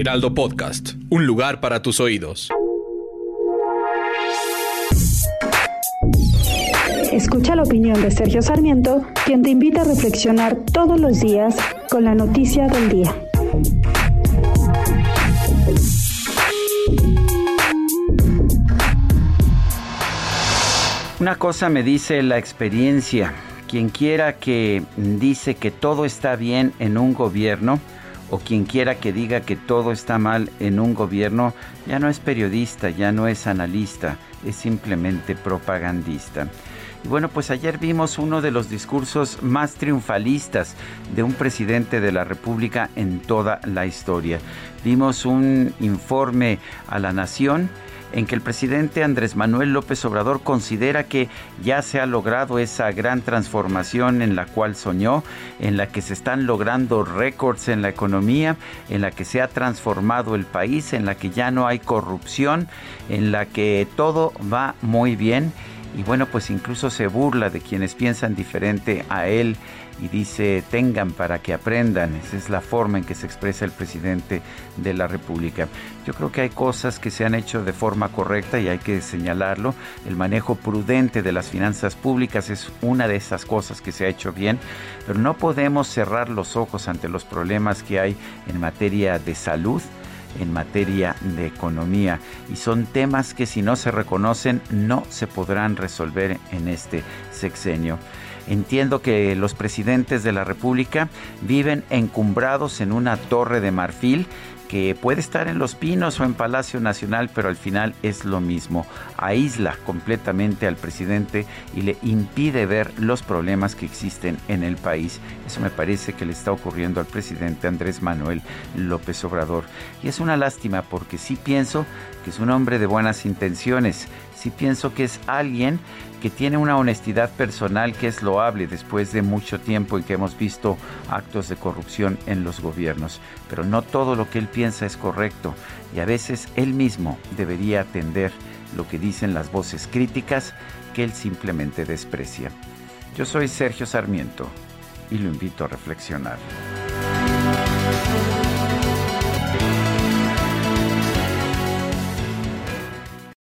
Heraldo Podcast, un lugar para tus oídos. Escucha la opinión de Sergio Sarmiento, quien te invita a reflexionar todos los días con la noticia del día. Una cosa me dice la experiencia. Quien quiera que dice que todo está bien en un gobierno, o quien quiera que diga que todo está mal en un gobierno, ya no es periodista, ya no es analista, es simplemente propagandista. Y bueno, pues ayer vimos uno de los discursos más triunfalistas de un presidente de la República en toda la historia. Vimos un informe a la nación en que el presidente Andrés Manuel López Obrador considera que ya se ha logrado esa gran transformación en la cual soñó, en la que se están logrando récords en la economía, en la que se ha transformado el país, en la que ya no hay corrupción, en la que todo va muy bien y bueno, pues incluso se burla de quienes piensan diferente a él y dice tengan para que aprendan. Esa es la forma en que se expresa el presidente de la República. Yo creo que hay cosas que se han hecho de forma correcta y hay que señalarlo. El manejo prudente de las finanzas públicas es una de esas cosas que se ha hecho bien, pero no podemos cerrar los ojos ante los problemas que hay en materia de salud en materia de economía y son temas que si no se reconocen no se podrán resolver en este sexenio. Entiendo que los presidentes de la República viven encumbrados en una torre de marfil que puede estar en Los Pinos o en Palacio Nacional, pero al final es lo mismo. Aísla completamente al presidente y le impide ver los problemas que existen en el país. Eso me parece que le está ocurriendo al presidente Andrés Manuel López Obrador. Y es una lástima porque sí pienso que es un hombre de buenas intenciones, sí pienso que es alguien que tiene una honestidad personal que es loable después de mucho tiempo en que hemos visto actos de corrupción en los gobiernos. Pero no todo lo que él piensa es correcto y a veces él mismo debería atender lo que dicen las voces críticas que él simplemente desprecia. Yo soy Sergio Sarmiento y lo invito a reflexionar.